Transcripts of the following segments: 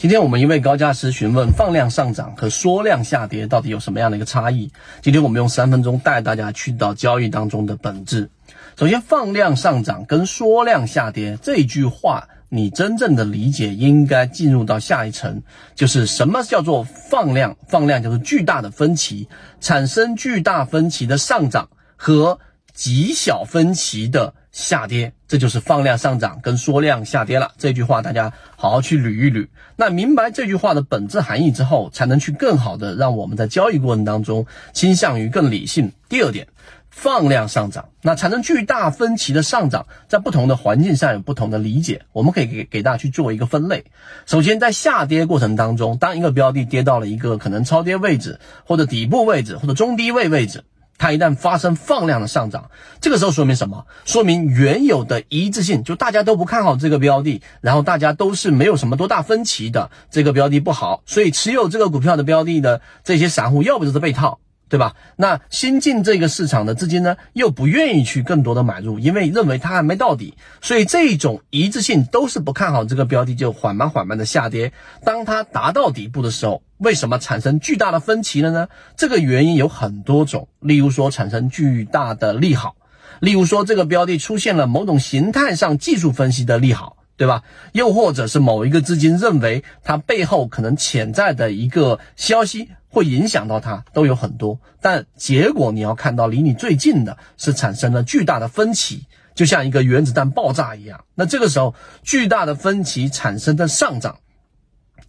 今天我们一位高价师询问放量上涨和缩量下跌到底有什么样的一个差异？今天我们用三分钟带大家去到交易当中的本质。首先，放量上涨跟缩量下跌这句话，你真正的理解应该进入到下一层，就是什么叫做放量？放量就是巨大的分歧，产生巨大分歧的上涨和极小分歧的。下跌，这就是放量上涨跟缩量下跌了。这句话大家好好去捋一捋。那明白这句话的本质含义之后，才能去更好的让我们在交易过程当中倾向于更理性。第二点，放量上涨，那产生巨大分歧的上涨，在不同的环境下有不同的理解。我们可以给给大家去做一个分类。首先，在下跌过程当中，当一个标的跌到了一个可能超跌位置，或者底部位置，或者中低位位置。它一旦发生放量的上涨，这个时候说明什么？说明原有的一致性，就大家都不看好这个标的，然后大家都是没有什么多大分歧的，这个标的不好，所以持有这个股票的标的的这些散户，要不就是被套。对吧？那新进这个市场的资金呢，又不愿意去更多的买入，因为认为它还没到底，所以这种一致性都是不看好这个标的，就缓慢缓慢的下跌。当它达到底部的时候，为什么产生巨大的分歧了呢？这个原因有很多种，例如说产生巨大的利好，例如说这个标的出现了某种形态上技术分析的利好。对吧？又或者是某一个资金认为它背后可能潜在的一个消息会影响到它，都有很多。但结果你要看到离你最近的是产生了巨大的分歧，就像一个原子弹爆炸一样。那这个时候巨大的分歧产生的上涨，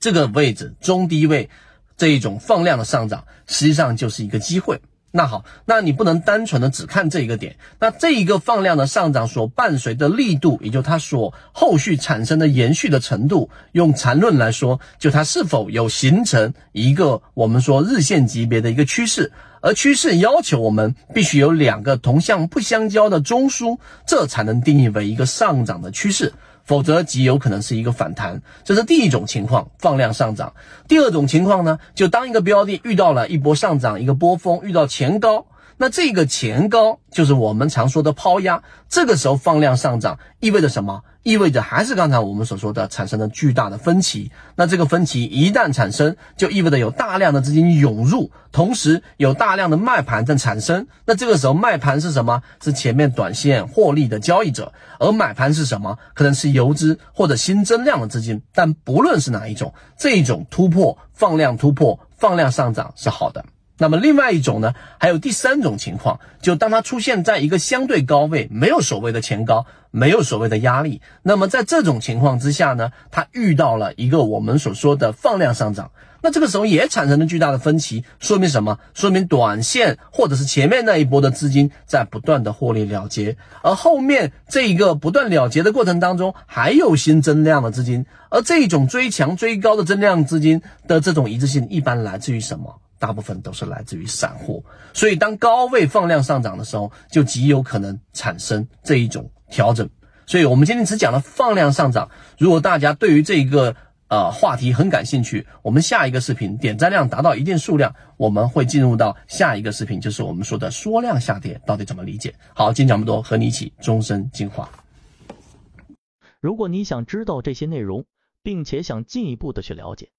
这个位置中低位这一种放量的上涨，实际上就是一个机会。那好，那你不能单纯的只看这一个点，那这一个放量的上涨所伴随的力度，也就它所后续产生的延续的程度，用缠论来说，就它是否有形成一个我们说日线级别的一个趋势，而趋势要求我们必须有两个同向不相交的中枢，这才能定义为一个上涨的趋势。否则极有可能是一个反弹，这是第一种情况，放量上涨。第二种情况呢，就当一个标的遇到了一波上涨，一个波峰，遇到前高。那这个前高就是我们常说的抛压，这个时候放量上涨意味着什么？意味着还是刚才我们所说的产生了巨大的分歧。那这个分歧一旦产生，就意味着有大量的资金涌入，同时有大量的卖盘在产生。那这个时候卖盘是什么？是前面短线获利的交易者，而买盘是什么？可能是游资或者新增量的资金。但不论是哪一种，这种突破放量突破放量上涨是好的。那么另外一种呢，还有第三种情况，就当它出现在一个相对高位，没有所谓的前高，没有所谓的压力。那么在这种情况之下呢，它遇到了一个我们所说的放量上涨，那这个时候也产生了巨大的分歧，说明什么？说明短线或者是前面那一波的资金在不断的获利了结，而后面这一个不断了结的过程当中，还有新增量的资金，而这种追强追高的增量资金的这种一致性，一般来自于什么？大部分都是来自于散户，所以当高位放量上涨的时候，就极有可能产生这一种调整。所以我们今天只讲了放量上涨。如果大家对于这一个呃话题很感兴趣，我们下一个视频点赞量达到一定数量，我们会进入到下一个视频，就是我们说的缩量下跌到底怎么理解。好，今天讲这么多，和你一起终身进化。如果你想知道这些内容，并且想进一步的去了解，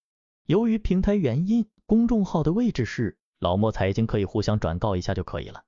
由于平台原因。公众号的位置是老莫财经，可以互相转告一下就可以了。